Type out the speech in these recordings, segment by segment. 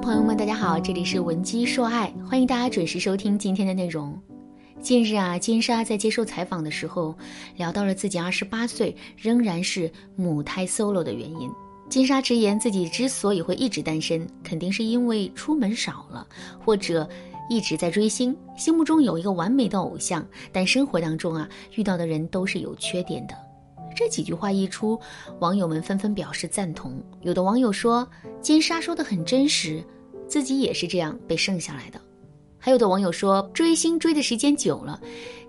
朋友们，大家好，这里是文姬说爱，欢迎大家准时收听今天的内容。近日啊，金莎在接受采访的时候聊到了自己二十八岁仍然是母胎 solo 的原因。金莎直言，自己之所以会一直单身，肯定是因为出门少了，或者一直在追星，心目中有一个完美的偶像，但生活当中啊，遇到的人都是有缺点的。这几句话一出，网友们纷纷表示赞同。有的网友说，金莎说的很真实，自己也是这样被剩下来的。还有的网友说，追星追的时间久了，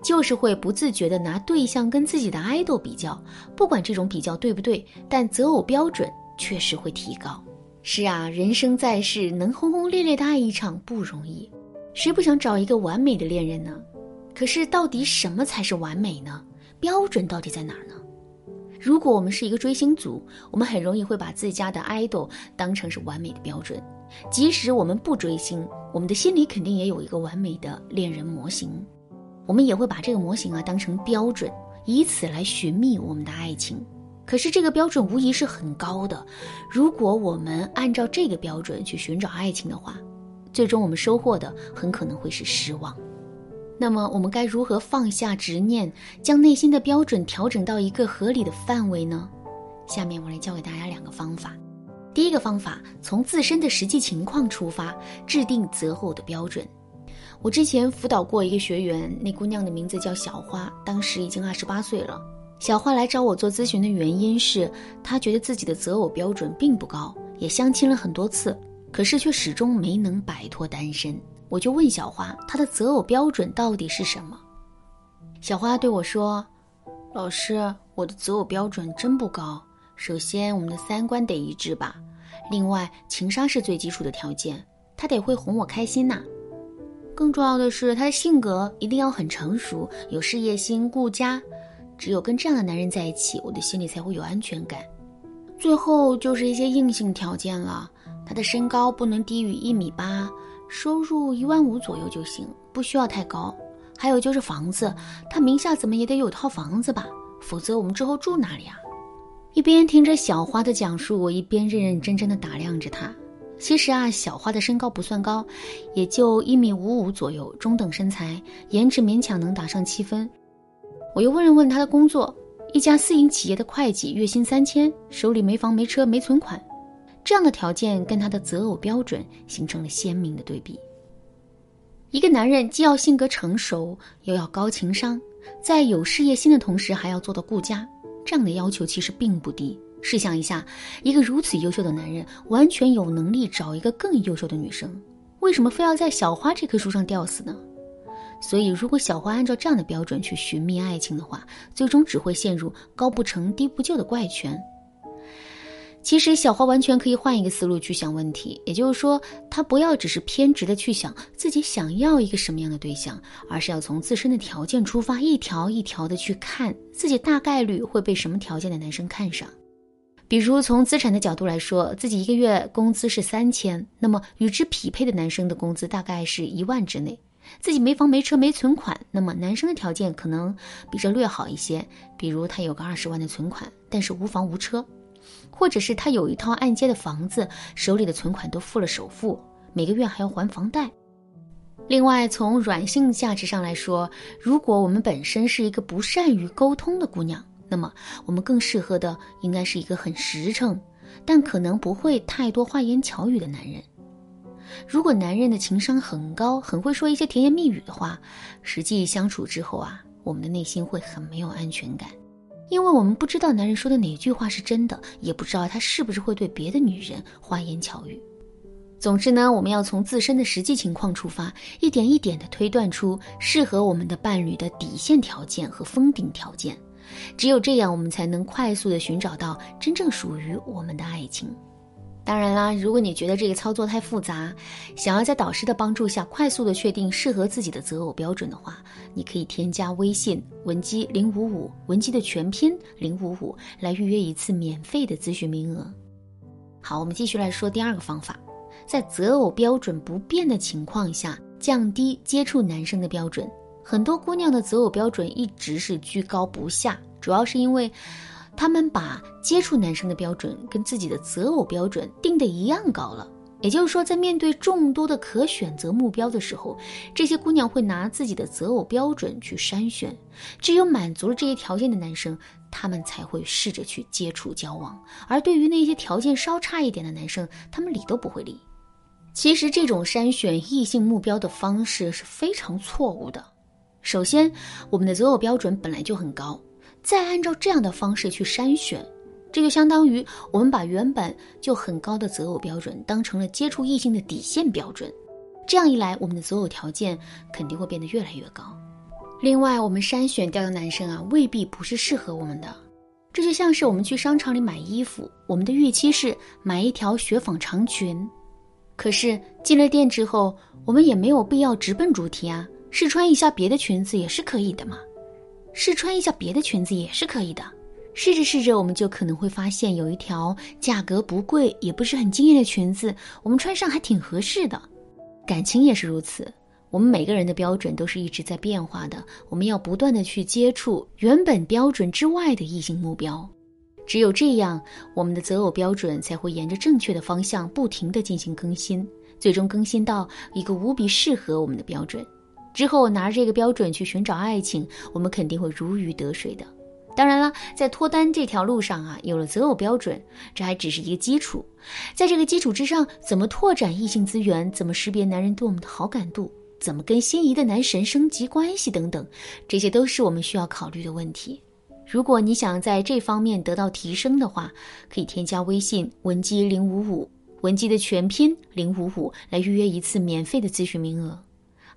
就是会不自觉的拿对象跟自己的爱豆比较。不管这种比较对不对，但择偶标准确实会提高。是啊，人生在世，能轰轰烈烈的爱一场不容易，谁不想找一个完美的恋人呢？可是，到底什么才是完美呢？标准到底在哪儿呢？如果我们是一个追星族，我们很容易会把自家的爱豆当成是完美的标准。即使我们不追星，我们的心里肯定也有一个完美的恋人模型，我们也会把这个模型啊当成标准，以此来寻觅我们的爱情。可是这个标准无疑是很高的，如果我们按照这个标准去寻找爱情的话，最终我们收获的很可能会是失望。那么我们该如何放下执念，将内心的标准调整到一个合理的范围呢？下面我来教给大家两个方法。第一个方法，从自身的实际情况出发，制定择偶的标准。我之前辅导过一个学员，那姑娘的名字叫小花，当时已经二十八岁了。小花来找我做咨询的原因是，她觉得自己的择偶标准并不高，也相亲了很多次，可是却始终没能摆脱单身。我就问小花，她的择偶标准到底是什么？小花对我说：“老师，我的择偶标准真不高。首先，我们的三观得一致吧。另外，情商是最基础的条件，他得会哄我开心呐。更重要的是，他的性格一定要很成熟，有事业心，顾家。只有跟这样的男人在一起，我的心里才会有安全感。最后就是一些硬性条件了，他的身高不能低于一米八。”收入一万五左右就行，不需要太高。还有就是房子，他名下怎么也得有套房子吧，否则我们之后住哪里啊？一边听着小花的讲述，我一边认认真真的打量着她。其实啊，小花的身高不算高，也就一米五五左右，中等身材，颜值勉强能打上七分。我又问了问她的工作，一家私营企业的会计，月薪三千，手里没房没车没存款。这样的条件跟他的择偶标准形成了鲜明的对比。一个男人既要性格成熟，又要高情商，在有事业心的同时还要做到顾家，这样的要求其实并不低。试想一下，一个如此优秀的男人，完全有能力找一个更优秀的女生，为什么非要在小花这棵树上吊死呢？所以，如果小花按照这样的标准去寻觅爱情的话，最终只会陷入高不成低不就的怪圈。其实小花完全可以换一个思路去想问题，也就是说，她不要只是偏执的去想自己想要一个什么样的对象，而是要从自身的条件出发，一条一条的去看自己大概率会被什么条件的男生看上。比如从资产的角度来说，自己一个月工资是三千，那么与之匹配的男生的工资大概是一万之内。自己没房没车没存款，那么男生的条件可能比这略好一些，比如他有个二十万的存款，但是无房无车。或者是他有一套按揭的房子，手里的存款都付了首付，每个月还要还房贷。另外，从软性价值上来说，如果我们本身是一个不善于沟通的姑娘，那么我们更适合的应该是一个很实诚，但可能不会太多花言巧语的男人。如果男人的情商很高，很会说一些甜言蜜语的话，实际相处之后啊，我们的内心会很没有安全感。因为我们不知道男人说的哪句话是真的，也不知道他是不是会对别的女人花言巧语。总之呢，我们要从自身的实际情况出发，一点一点地推断出适合我们的伴侣的底线条件和封顶条件。只有这样，我们才能快速地寻找到真正属于我们的爱情。当然啦，如果你觉得这个操作太复杂，想要在导师的帮助下快速的确定适合自己的择偶标准的话，你可以添加微信文姬零五五，文姬的全拼零五五，来预约一次免费的咨询名额。好，我们继续来说第二个方法，在择偶标准不变的情况下，降低接触男生的标准。很多姑娘的择偶标准一直是居高不下，主要是因为。他们把接触男生的标准跟自己的择偶标准定的一样高了，也就是说，在面对众多的可选择目标的时候，这些姑娘会拿自己的择偶标准去筛选，只有满足了这些条件的男生，他们才会试着去接触交往。而对于那些条件稍差一点的男生，他们理都不会理。其实，这种筛选异性目标的方式是非常错误的。首先，我们的择偶标准本来就很高，再按照这样的方式去筛选。这就相当于我们把原本就很高的择偶标准当成了接触异性的底线标准，这样一来，我们的择偶条件肯定会变得越来越高。另外，我们筛选掉的男生啊，未必不是适合我们的。这就像是我们去商场里买衣服，我们的预期是买一条雪纺长裙，可是进了店之后，我们也没有必要直奔主题啊，试穿一下别的裙子也是可以的嘛，试穿一下别的裙子也是可以的。试着试着，我们就可能会发现有一条价格不贵，也不是很惊艳的裙子，我们穿上还挺合适的。感情也是如此，我们每个人的标准都是一直在变化的，我们要不断的去接触原本标准之外的异性目标，只有这样，我们的择偶标准才会沿着正确的方向不停的进行更新，最终更新到一个无比适合我们的标准。之后拿着这个标准去寻找爱情，我们肯定会如鱼得水的。当然了，在脱单这条路上啊，有了择偶标准，这还只是一个基础。在这个基础之上，怎么拓展异性资源，怎么识别男人对我们的好感度，怎么跟心仪的男神升级关系等等，这些都是我们需要考虑的问题。如果你想在这方面得到提升的话，可以添加微信文姬零五五，文姬的全拼零五五，来预约一次免费的咨询名额。